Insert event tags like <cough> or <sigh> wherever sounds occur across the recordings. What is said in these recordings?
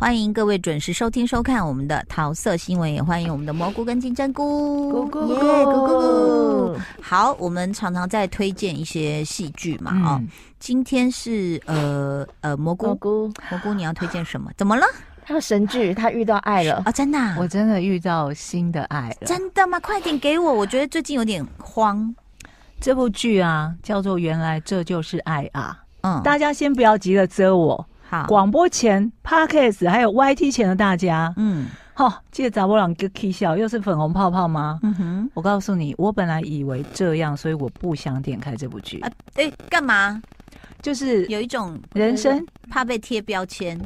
欢迎各位准时收听收看我们的桃色新闻，也欢迎我们的蘑菇跟金针菇，咕咕耶，咕咕咕。好，我们常常在推荐一些戏剧嘛，哦、嗯，今天是呃呃蘑菇蘑菇蘑菇，你要推荐什么？怎么了？他有神剧，他遇到爱了啊、哦！真的、啊，我真的遇到新的爱了，真的吗？快点给我，我觉得最近有点慌。这部剧啊，叫做《原来这就是爱》啊，嗯，大家先不要急着遮我。好，广播前、Podcast 还有 YT 前的大家，嗯，好，记得找我两个 K 笑，又是粉红泡泡吗？嗯哼，我告诉你，我本来以为这样，所以我不想点开这部剧。啊，哎，干嘛？就是有一种人生怕被贴标签，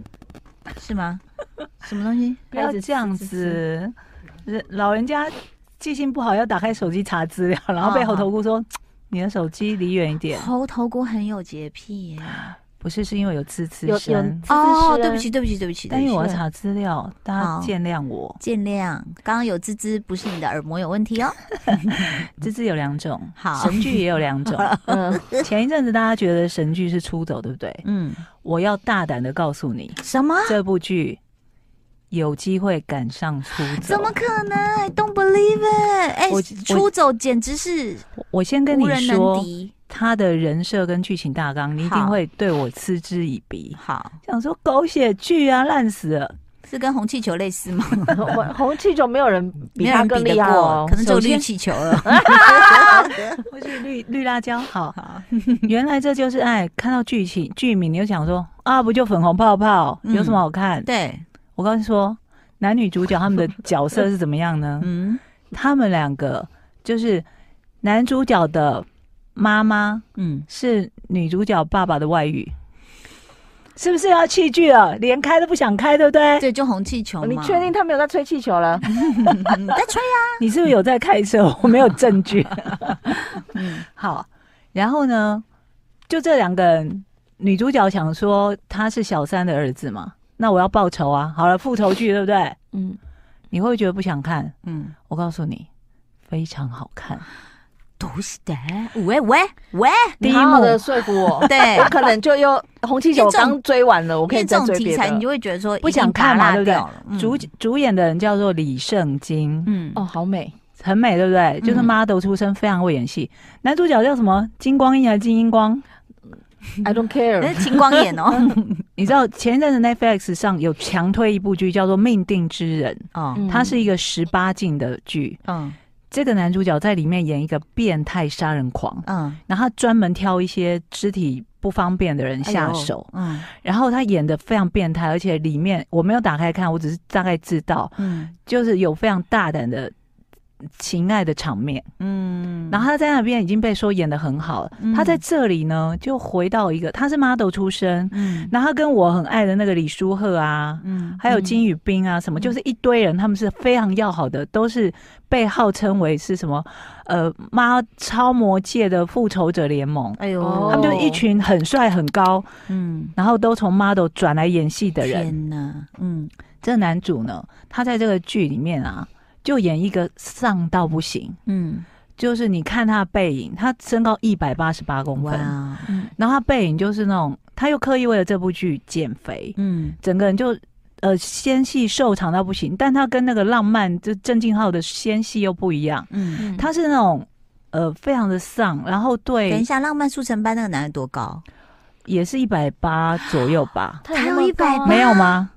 是吗？<laughs> 什么东西？不要这样子，人老人家记性不好，要打开手机查资料，然后被猴头菇说：“你的手机离远一点。”猴头菇很有洁癖耶。<laughs> 不是，是因为有滋滋声哦。对不起，对不起，对不起。但因为我要查资料，大家见谅我。见谅，刚刚有滋滋，不是你的耳膜有问题哦。<laughs> 滋滋有两种，<laughs> 好，神剧也有两种。<laughs> 嗯，前一阵子大家觉得神剧是出走，对不对？嗯，我要大胆的告诉你，什么？这部剧有机会赶上出走？怎么可能？I don't believe it！哎，出走简直是我先跟你说。他的人设跟剧情大纲，你一定会对我嗤之以鼻。好，想说狗血剧啊，烂死了，是跟红气球类似吗？<laughs> 红气球没有人比他更厉害哦，可能就绿气球了。<laughs> 或是绿绿辣椒。好好，原来这就是爱。看到剧情剧名，你就想说啊，不就粉红泡泡，有什么好看？对，我告诉你说，男女主角他们的角色是怎么样呢？<laughs> 嗯，他们两个就是男主角的。妈妈，嗯，是女主角爸爸的外遇，是不是要弃剧了？连开都不想开，对不对？对，就红气球。你确定他没有在吹气球了？<laughs> 在吹啊！你是不是有在开车？我没有证据。<laughs> 嗯，好。然后呢，就这两个人，女主角想说他是小三的儿子嘛，那我要报仇啊！好了，复仇剧，对不对？嗯，你会觉得不想看？嗯，我告诉你，非常好看。都是的，喂喂喂，你好好的说服我，<laughs> 对，我可能就又红气球刚追完了，我可以再追别的。你就会觉得说不想看嘛，对不对？主主演的人叫做李圣经，嗯，哦，好美，很美，对不对？就是 model 出身，非常会演戏。男主角叫什么？金光映还是金英光？I don't care，那是 <laughs> 金光演哦。<laughs> 你知道前一阵子 Netflix 上有强推一部剧叫做《命定之人》哦，它是一个十八禁的剧，嗯。这个男主角在里面演一个变态杀人狂，嗯，然后他专门挑一些肢体不方便的人下手，哎、嗯，然后他演的非常变态，而且里面我没有打开看，我只是大概知道，嗯，就是有非常大胆的。情爱的场面，嗯，然后他在那边已经被说演的很好了。嗯、他在这里呢，就回到一个，他是 model 出身，嗯，然后他跟我很爱的那个李书赫啊，嗯，还有金宇彬啊，什么，嗯、就是一堆人，他们是非常要好的，都是被号称为是什么，呃，妈超模界的复仇者联盟，哎呦，他们就是一群很帅很高，嗯，然后都从 model 转来演戏的人，天哪，嗯，这男主呢，他在这个剧里面啊。就演一个丧到不行，嗯，就是你看他的背影，他身高一百八十八公分，嗯，然后他背影就是那种，他又刻意为了这部剧减肥，嗯，整个人就呃纤细瘦长到不行，但他跟那个浪漫就郑敬浩的纤细又不一样，嗯，他是那种呃非常的丧，然后对，等一下，浪漫速成班那个男的多高？也是一百八左右吧，他有一百八，没有吗？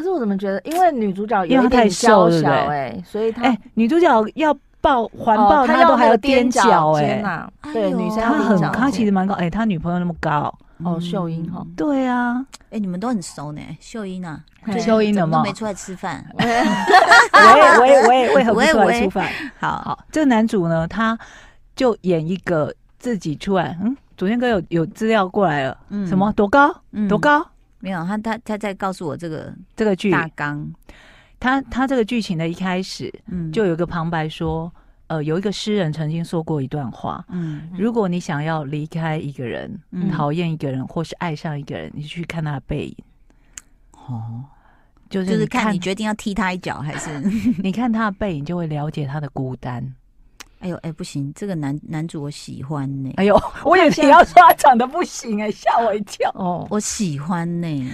可是我怎么觉得，因为女主角有点娇小哎，所以她哎，女主角要抱环抱，她都还要踮脚哎，对，女生她很，她其实蛮高哎，他女朋友那么高。哦，秀英哈，对啊，哎，你们都很熟呢，秀英啊，秀英的吗？没出来吃饭，<laughs> 我也我也我也 <laughs> 为何不出来吃饭？好。好，这个男主呢，他就演一个自己出来，嗯，昨天哥有有资料过来了，嗯，什么多高？多高？没有，他他他在告诉我这个这个剧大纲，他他这个剧情的一开始，嗯，就有一个旁白说，呃，有一个诗人曾经说过一段话，嗯，如果你想要离开一个人，嗯，讨厌一个人，或是爱上一个人，你去看他的背影，哦，就是就是看你决定要踢他一脚，还是？<laughs> 你看他的背影，就会了解他的孤单。哎呦，哎，不行，这个男男主我喜欢呢。哎呦，我也想要说他长得不行哎，吓我一跳。哦，我喜欢呢。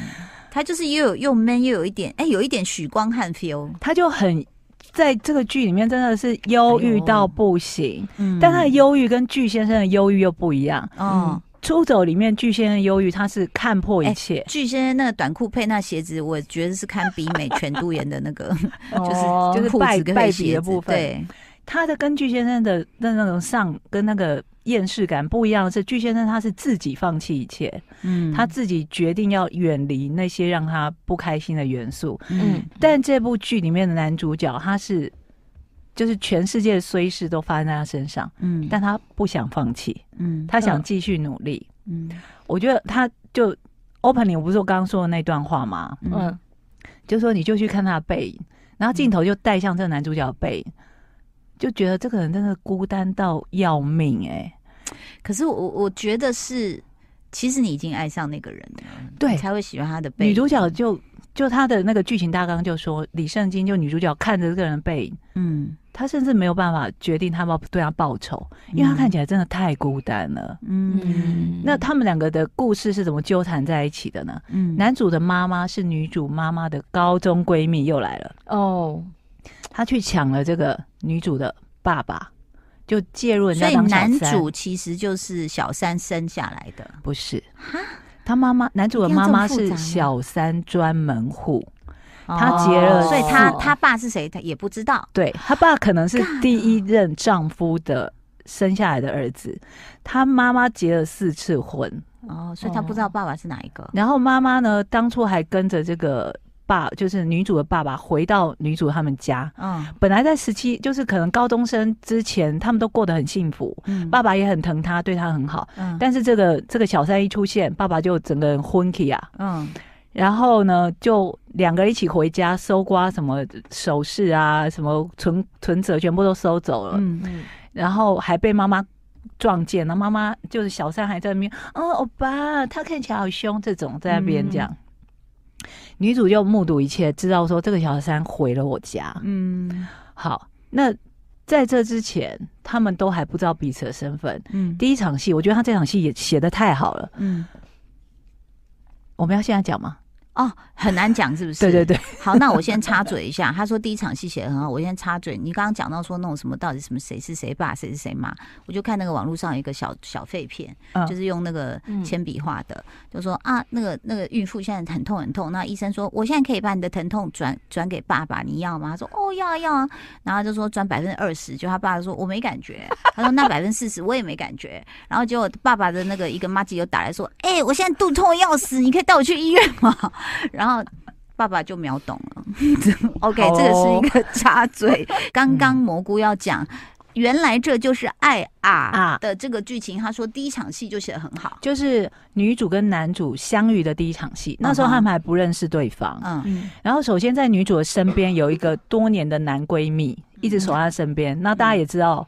他就是又有又 man 又有一点，哎、欸，有一点许光汉 feel，他就很在这个剧里面真的是忧郁到不行，嗯，但他的忧郁跟巨先生的忧郁又不一样，嗯。出走里面，巨先生忧郁，他是看破一切。具、欸、先生那个短裤配那鞋子，我觉得是堪比美全度妍的那个，<laughs> 就是就是裤子跟鞋子的部分。对，他的跟具先生的那那种上跟那个厌世感不一样的是，具先生他是自己放弃一切，嗯，他自己决定要远离那些让他不开心的元素，嗯。但这部剧里面的男主角，他是。就是全世界的衰事都发生在他身上，嗯，但他不想放弃，嗯，他想继续努力，嗯，我觉得他就 opening，我不是我刚刚说的那段话吗？嗯，就说你就去看他的背影，然后镜头就带向这个男主角的背影，就觉得这个人真的孤单到要命哎、欸。可是我我觉得是，其实你已经爱上那个人了，对，才会喜欢他的背影。女主角就就她的那个剧情大纲就说，李圣经就女主角看着这个人的背影，嗯。她甚至没有办法决定他要对他报仇，因为她看起来真的太孤单了。嗯，那他们两个的故事是怎么纠缠在一起的呢？嗯，男主的妈妈是女主妈妈的高中闺蜜，又来了。哦，他去抢了这个女主的爸爸，就介入人家当小三。所以男主其实就是小三生下来的，不是？哈，他妈妈，男主的妈妈是小三专门户。他结了，所以他他爸是谁？他也不知道。对，他爸可能是第一任丈夫的生下来的儿子。他妈妈结了四次婚，哦，所以他不知道爸爸是哪一个。然后妈妈呢，当初还跟着这个爸，就是女主的爸爸，回到女主他们家。嗯，本来在十七，就是可能高中生之前，他们都过得很幸福。嗯，爸爸也很疼她，对她很好。嗯，但是这个这个小三一出现，爸爸就整个人昏去啊。嗯。然后呢，就两个人一起回家搜刮什么首饰啊，什么存存折，全部都收走了。嗯嗯。然后还被妈妈撞见了，妈妈就是小三还在那边，哦，欧巴，他看起来好凶，这种在那边讲。嗯、女主就目睹一切，知道说这个小三毁了我家。嗯。好，那在这之前，他们都还不知道彼此的身份。嗯。第一场戏，我觉得他这场戏也写的太好了。嗯。我们要现在讲吗？哦，很难讲是不是？对对对。<laughs> 好，那我先插嘴一下。他说第一场戏写的很好，我先插嘴。你刚刚讲到说那种什么到底什么谁是谁爸谁是谁妈，我就看那个网络上有一个小小废片，嗯、就是用那个铅笔画的，嗯、就说啊，那个那个孕妇现在很痛很痛，那医生说我现在可以把你的疼痛转转给爸爸，你要吗？他说哦要啊要啊，然后就说转百分之二十，就他爸爸说我没感觉，他说那百分之四十我也没感觉，然后结果爸爸的那个一个妈吉又打来说，哎、欸，我现在肚痛要死，你可以带我去医院吗？然后爸爸就秒懂了。<laughs> OK，这个是一个插嘴。刚刚蘑菇要讲，原来这就是爱啊的这个剧情。他说第一场戏就写的很好，就是女主跟男主相遇的第一场戏。那时候他们还不认识对方。嗯，然后首先在女主的身边有一个多年的男闺蜜，一直守在她身边。那大家也知道。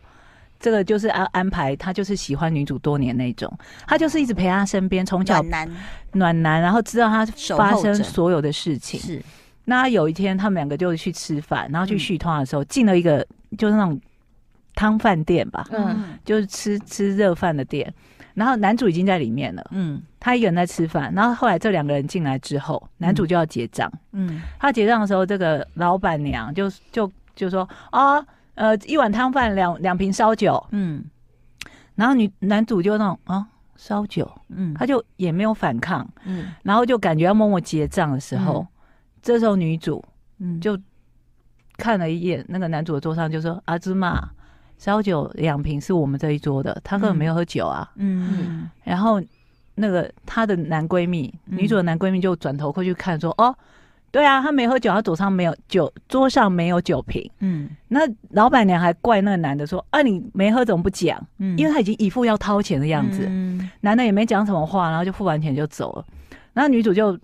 这个就是安安排，他就是喜欢女主多年那种，他就是一直陪她身边，从小暖男，暖男，然后知道她发生所有的事情。是，那有一天他们两个就去吃饭，然后去续通的时候，进了一个就是那种汤饭店吧，嗯，就是吃吃热饭的店，然后男主已经在里面了，嗯，他一个人在吃饭，然后后来这两个人进来之后，男主就要结账，嗯，他结账的时候，这个老板娘就就就说啊。呃，一碗汤饭，两两瓶烧酒，嗯，然后女男主就那种啊，烧酒，嗯，他就也没有反抗，嗯，然后就感觉要默默结账的时候，嗯、这时候女主，嗯，就看了一眼那个男主的桌上，就说：“阿芝麻，烧酒两瓶是我们这一桌的，他根本没有喝酒啊。嗯”嗯，然后那个她的男闺蜜，嗯、女主的男闺蜜就转头过去看，说：“哦。”对啊，他没喝酒，他桌上没有酒，桌上没有酒瓶。嗯，那老板娘还怪那个男的说：“啊，你没喝怎么不讲？”嗯，因为他已经一副要掏钱的样子。嗯，男的也没讲什么话，然后就付完钱就走了。然后女主就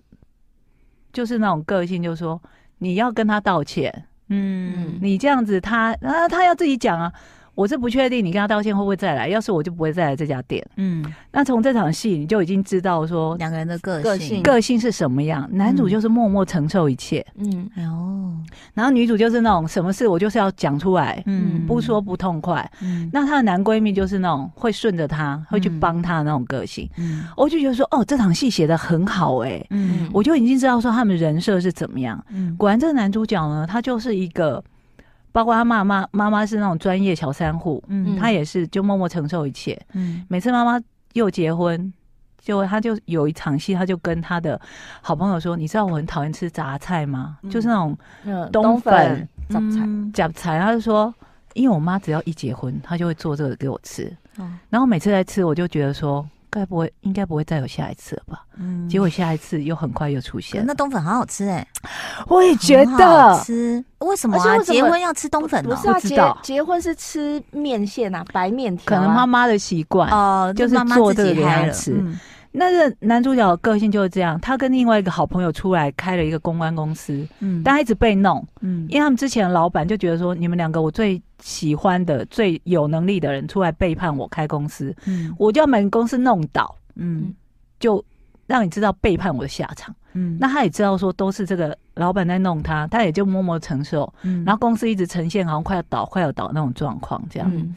就是那种个性，就说：“你要跟他道歉。”嗯，你这样子他，他啊，他要自己讲啊。我是不确定你跟他道歉会不会再来。要是我就不会再来这家店。嗯，那从这场戏你就已经知道说两个人的个性个性是什么样。男主就是默默承受一切。嗯，哦，然后女主就是那种什么事我就是要讲出来，嗯，不说不痛快。嗯，那她的男闺蜜就是那种会顺着她，会去帮她的那种个性。嗯，我就觉得说，哦，这场戏写的很好哎。嗯，我就已经知道说他们人设是怎么样。嗯，果然这个男主角呢，他就是一个。包括他妈妈，妈妈是那种专业小三户，嗯，他也是就默默承受一切，嗯，每次妈妈又结婚，就他就有一场戏，他就跟他的好朋友说：“你知道我很讨厌吃杂菜吗？嗯、就是那种冬粉杂菜，杂菜。”他就说：“因为我妈只要一结婚，她就会做这个给我吃，嗯、然后每次在吃，我就觉得说。”该不会，应该不会再有下一次了吧？嗯，结果下一次又很快又出现。那冬粉好好吃哎，<gasps> 我也觉得吃。为什么啊？结婚要吃冬粉呢？不是啊，结结婚是吃面线啊，白面条。可能妈妈的习惯哦，就是做这个给他吃。那个男主角的个性就是这样，他跟另外一个好朋友出来开了一个公关公司，嗯，但他一直被弄，嗯，因为他们之前的老板就觉得说，你们两个我最喜欢的、最有能力的人出来背叛我开公司，嗯，我就要把公司弄倒，嗯，就让你知道背叛我的下场，嗯，那他也知道说都是这个老板在弄他，他也就默默承受，嗯，然后公司一直呈现好像快要倒、快要倒那种状况，这样，嗯，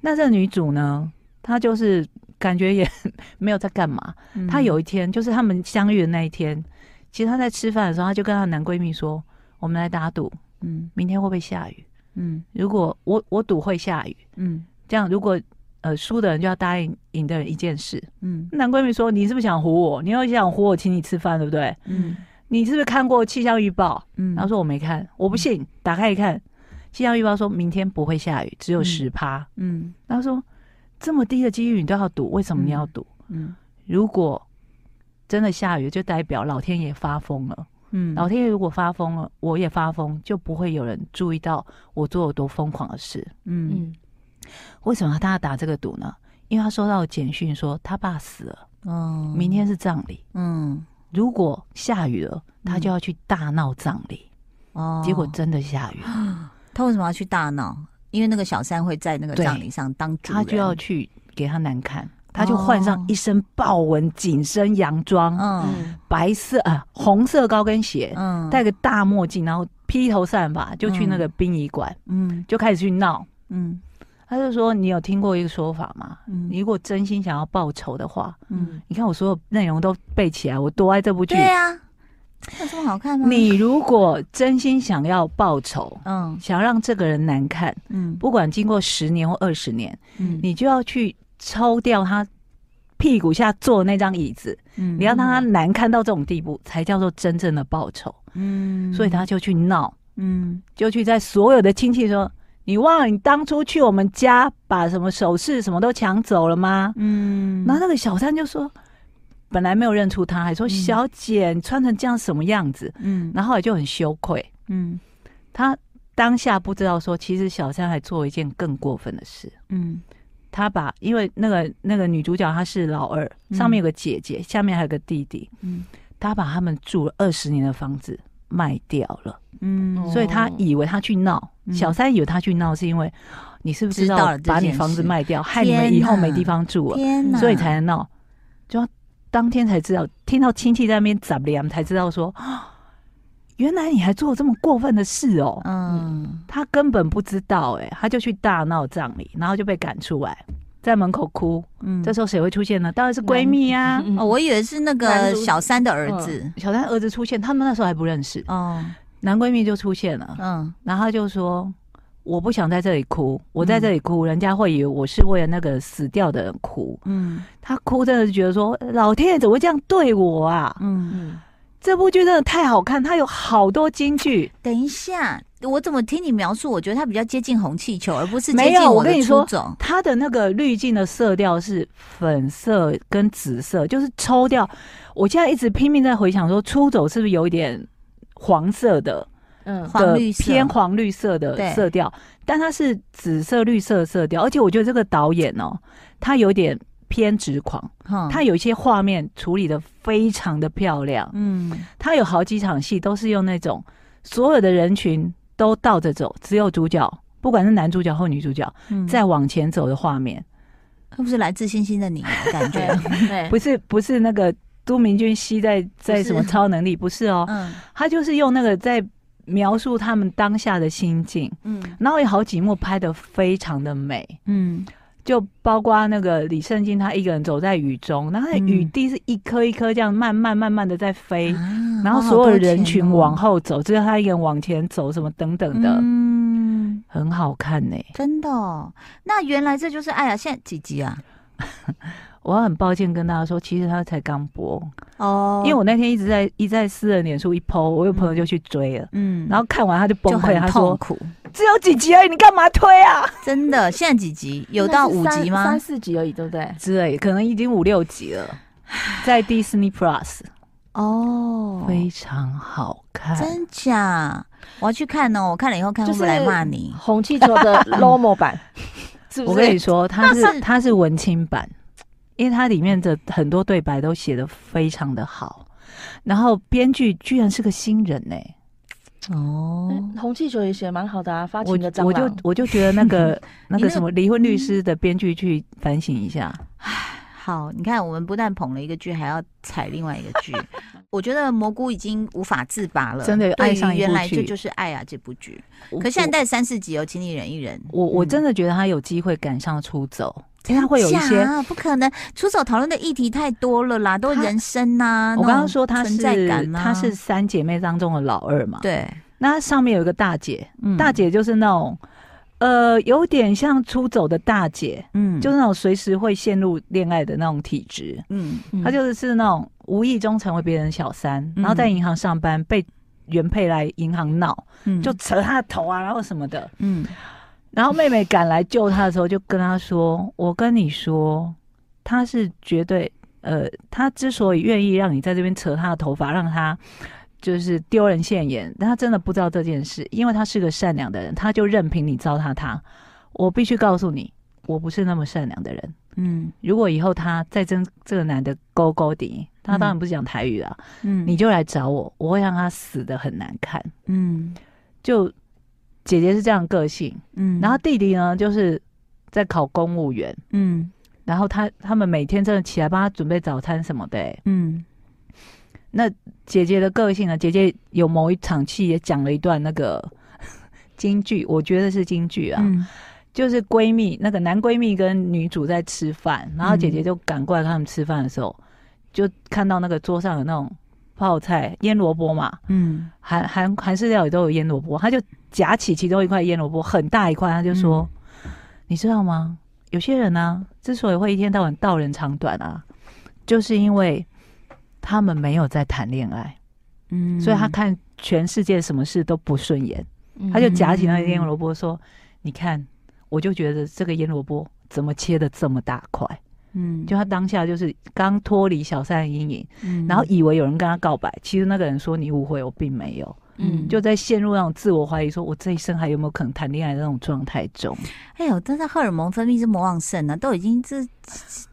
那这个女主呢，她就是。感觉也 <laughs> 没有在干嘛。她有一天，就是他们相遇的那一天，其实她在吃饭的时候，她就跟她男闺蜜说：“我们来打赌，嗯，明天会不会下雨？嗯，如果我我赌会下雨，嗯，这样如果呃输的人就要答应赢的人一件事，嗯。男闺蜜说：你是不是想唬我？你要想唬我，请你吃饭，对不对？嗯，你是不是看过气象预报？嗯，然后说我没看，我不信，打开一看，气象预报说明天不会下雨，只有十趴，嗯，然后说。这么低的几率你都要赌，为什么你要赌？嗯，嗯，如果真的下雨，就代表老天爷发疯了。嗯，老天爷如果发疯了，我也发疯，就不会有人注意到我做了多疯狂的事。嗯，嗯，为什么他要打这个赌呢？因为他收到简讯说他爸死了，嗯，明天是葬礼。嗯，如果下雨了，他就要去大闹葬礼。哦，结果真的下雨。了，<gasps> 他为什么要去大闹？因为那个小三会在那个葬礼上当主人，他就要去给他难看，他就换上一身豹纹紧身洋装，嗯，白色啊红色高跟鞋，嗯，戴个大墨镜，然后披头散发就去那个殡仪馆，嗯，就开始去闹，嗯，他就说：“你有听过一个说法吗？嗯，你如果真心想要报仇的话，嗯，你看我所有内容都背起来，我多爱这部剧，对呀。”有这么好看吗？你如果真心想要报仇，嗯，想让这个人难看，嗯，不管经过十年或二十年，嗯，你就要去抽掉他屁股下坐的那张椅子，嗯，你要让他难看到这种地步，才叫做真正的报仇，嗯，所以他就去闹，嗯，就去在所有的亲戚说，你忘了你当初去我们家把什么首饰什么都抢走了吗？嗯，然后那个小三就说。本来没有认出他，还说：“小姐，你穿成这样什么样子？”嗯，然后后来就很羞愧。嗯，他当下不知道说，其实小三还做一件更过分的事。嗯，他把因为那个那个女主角她是老二，上面有个姐姐，下面还有个弟弟。嗯，他把他们住了二十年的房子卖掉了。嗯，所以他以为他去闹，小三以为他去闹是因为你是不是知道把你房子卖掉，害你们以后没地方住了，天哪，所以才能闹，就。当天才知道，听到亲戚在那边杂念，才知道说，原来你还做了这么过分的事哦。嗯，他根本不知道，哎，他就去大闹葬礼，然后就被赶出来，在门口哭。嗯，这时候谁会出现呢？当然是闺蜜呀。哦，我以为是那个小三的儿子，小三儿子出现，他们那时候还不认识。哦，男闺蜜就出现了。嗯，然后他就说。我不想在这里哭，我在这里哭，嗯、人家会以为我是为了那个死掉的人哭。嗯，他哭真的是觉得说，老天爷怎么会这样对我啊？嗯嗯，这部剧真的太好看，它有好多金句。等一下，我怎么听你描述？我觉得它比较接近红气球，而不是接近我的初衷。没有，我跟你说，它的那个滤镜的色调是粉色跟紫色，就是抽掉。我现在一直拼命在回想说，出走是不是有一点黄色的？嗯，黄绿色偏黄绿色的色调，但它是紫色绿色色调，而且我觉得这个导演哦，他有点偏执狂，他有一些画面处理的非常的漂亮，嗯，他有好几场戏都是用那种所有的人群都倒着走，只有主角不管是男主角或女主角，在往前走的画面，是不是来自星星的你的感觉？<laughs> 不是，不是那个都明俊熙在在什么超能力？不是哦，嗯他就是用那个在描述他们当下的心境。嗯，然后有好几幕拍的非常的美。嗯。就包括那个李圣经，他一个人走在雨中，然后那雨滴是一颗一颗这样慢慢慢慢的在飞，嗯、然后所有人群往后走，只有、哦、他一个人往前走，什么等等的，嗯，很好看呢、欸，真的、哦。那原来这就是哎呀！现在几集啊？<laughs> 我很抱歉跟大家说，其实他才刚播哦，因为我那天一直在一直在私人脸书一 po，我有朋友就去追了，嗯，然后看完他就崩溃，他说苦。只有几集而已，你干嘛推啊？真的，现在几集？有到五集吗？三四集而已，对不对？之类，可能已经五六集了，在 Disney Plus 哦，非常好看，真假？我要去看哦！我看了以后看会不会来骂你？红气球的 <laughs> Lomo 版，是不是？我跟你说，它是它是文青版，因为它里面的很多对白都写的非常的好，然后编剧居然是个新人呢、欸。哦，红气球也写蛮好的啊，发情的蟑螂。我就我就觉得那个 <laughs> 那个什么离婚律师的编剧去反省一下。唉，好，你看我们不但捧了一个剧，还要踩另外一个剧。我觉得蘑菇已经无法自拔了，真的爱上原来这就是爱啊这部剧。可现在带三四集哦，请你忍一忍。我我真的觉得他有机会赶上出走，这样会有一些不可能。出走讨论的议题太多了啦，都人生呐。我刚刚说他是他是三姐妹当中的老二嘛？对。那上面有一个大姐，嗯、大姐就是那种，呃，有点像出走的大姐，嗯，就是那种随时会陷入恋爱的那种体质，嗯，她就是是那种无意中成为别人小三，嗯、然后在银行上班，被原配来银行闹，嗯，就扯他的头啊，然后什么的，嗯，然后妹妹赶来救他的时候，就跟他说：“我跟你说，他是绝对，呃，他之所以愿意让你在这边扯他的头发，让他。”就是丢人现眼，但他真的不知道这件事，因为他是个善良的人，他就任凭你糟蹋他。我必须告诉你，我不是那么善良的人。嗯，如果以后他再跟这个男的勾勾底，他当然不是讲台语啊。嗯，你就来找我，我会让他死的很难看。嗯，就姐姐是这样个性。嗯，然后弟弟呢，就是在考公务员。嗯，然后他他们每天真的起来帮他准备早餐什么的、欸。嗯。那姐姐的个性呢？姐姐有某一场戏也讲了一段那个 <laughs> 京剧，我觉得是京剧啊，嗯、就是闺蜜那个男闺蜜跟女主在吃饭，然后姐姐就赶过来他们吃饭的时候，嗯、就看到那个桌上有那种泡菜腌萝卜嘛，嗯，韩韩韩式料理都有腌萝卜，他就夹起其中一块腌萝卜，很大一块，他就说：“嗯、你知道吗？有些人呢、啊，之所以会一天到晚道人长短啊，就是因为。”他们没有在谈恋爱，嗯，所以他看全世界什么事都不顺眼，嗯、他就夹起那个腌萝卜说：“嗯、你看，我就觉得这个腌萝卜怎么切的这么大块？”嗯，就他当下就是刚脱离小三的阴影，嗯，然后以为有人跟他告白，其实那个人说：“你误会，我并没有。”嗯，就在陷入那种自我怀疑，说我这一生还有没有可能谈恋爱的那种状态中。哎呦，但是荷尔蒙分泌这么旺盛呢，都已经这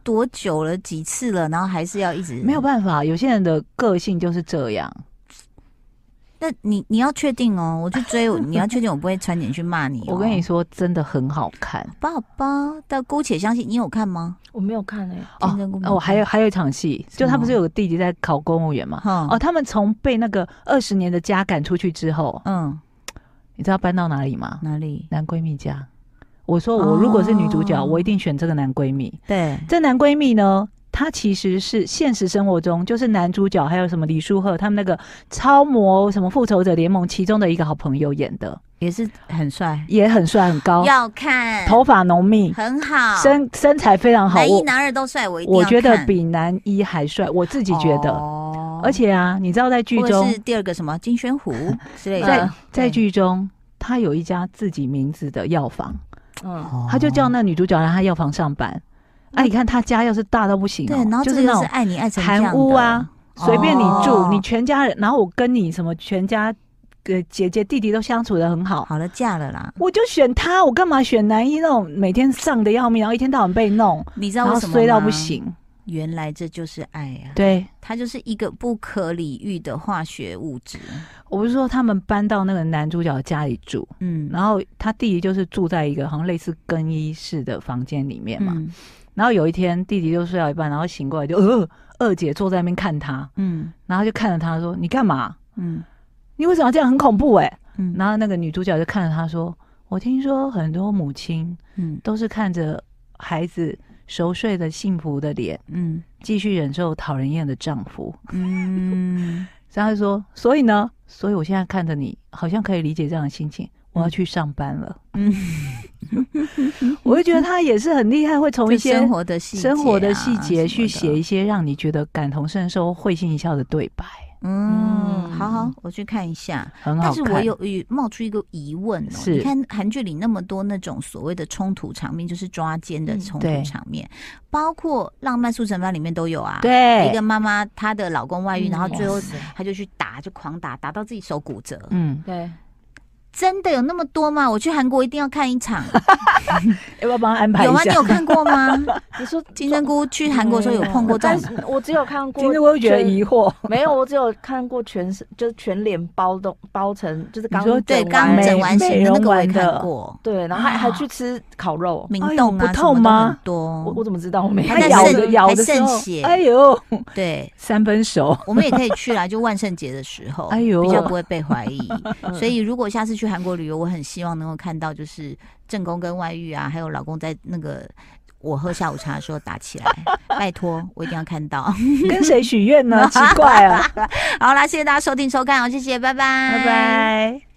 多久了几次了，然后还是要一直没有办法。有些人的个性就是这样。那你你要确定哦，我去追，你要确定我不会传简讯骂你，哦。我跟你说，真的很好看。好吧，但姑且相信，你有看吗？我没有看哎、欸。哦，哦，还有还有一场戏，就他不是有个弟弟在考公务员嘛？吗哦，他们从被那个二十年的家赶出去之后，嗯，你知道搬到哪里吗？哪里？男闺蜜家。我说我如果是女主角，哦、我一定选这个男闺蜜。对，这男闺蜜呢？他其实是现实生活中，就是男主角还有什么李书赫他们那个超模什么复仇者联盟其中的一个好朋友演的，也是很帅，也很帅很高，要看头发浓密，很好，身身材非常好，男一男二都帅，我一定我觉得比男一还帅，我自己觉得。哦，而且啊，你知道在剧中是第二个什么金宣虎 <laughs> 之类的，在在剧中他有一家自己名字的药房，嗯，他就叫那女主角来他药房上班。哎，啊、你看他家要是大到不行，对，然后就是那种爱你爱成韩屋啊，随便你住，你全家人，然后我跟你什么全家，呃，姐姐弟弟都相处的很好，好了，嫁了啦，我就选他，我干嘛选男一那种每天上的要命，然后一天到晚被弄，你知道为什么？衰到不行，原来这就是爱啊！对，它就是一个不可理喻的化学物质。我不是说他们搬到那个男主角家里住，嗯，然后他弟弟就是住在一个好像类似更衣室的房间里面嘛。嗯、然后有一天弟弟就睡到一半，然后醒过来就呃，二姐坐在那边看他，嗯，然后就看着他说：“你干嘛？嗯，你为什么要这样？很恐怖哎、欸！”嗯，然后那个女主角就看着他说：“我听说很多母亲，嗯，都是看着孩子。”熟睡的幸福的脸，嗯，继续忍受讨人厌的丈夫，嗯，<laughs> 然后他说，所以呢，所以我现在看着你，好像可以理解这样的心情。我要去上班了，嗯，<laughs> 我会觉得他也是很厉害，会从一些生活的细节、生活的细节去写一些让你觉得感同身受、会心一笑的对白。嗯，好好，我去看一下。很好。但是我有冒出一个疑问哦，是你看韩剧里那么多那种所谓的冲突场面，就是抓奸的冲突场面，嗯、包括《浪漫速成班》里面都有啊。对，一个妈妈她的老公外遇，嗯、然后最后她就去打，就狂打，打到自己手骨折。嗯，对。真的有那么多吗？我去韩国一定要看一场，<laughs> 要不要帮他安排一下？有吗？你有看过吗？<laughs> 你说金针菇去韩国的时候有碰过，但是我只有看过。金针菇会觉得疑惑，没有，我只有看过全身，就是全脸包的包成，就是刚对刚整完型的那个我也看过，对，然后还还去吃烤肉，明洞不痛吗？多，我我怎么知道？我没还咬的咬的渗血，哎呦，对，三分熟，<laughs> 我们也可以去啦，就万圣节的时候，哎呦，比较不会被怀疑。所以如果下次去韩国旅游，我很。希望能够看到，就是正宫跟外遇啊，还有老公在那个我喝下午茶的时候打起来，拜托，我一定要看到。<laughs> 跟谁许愿呢？<laughs> 奇怪啊！<laughs> 好啦，谢谢大家收听收看哦，谢谢，拜拜，拜拜。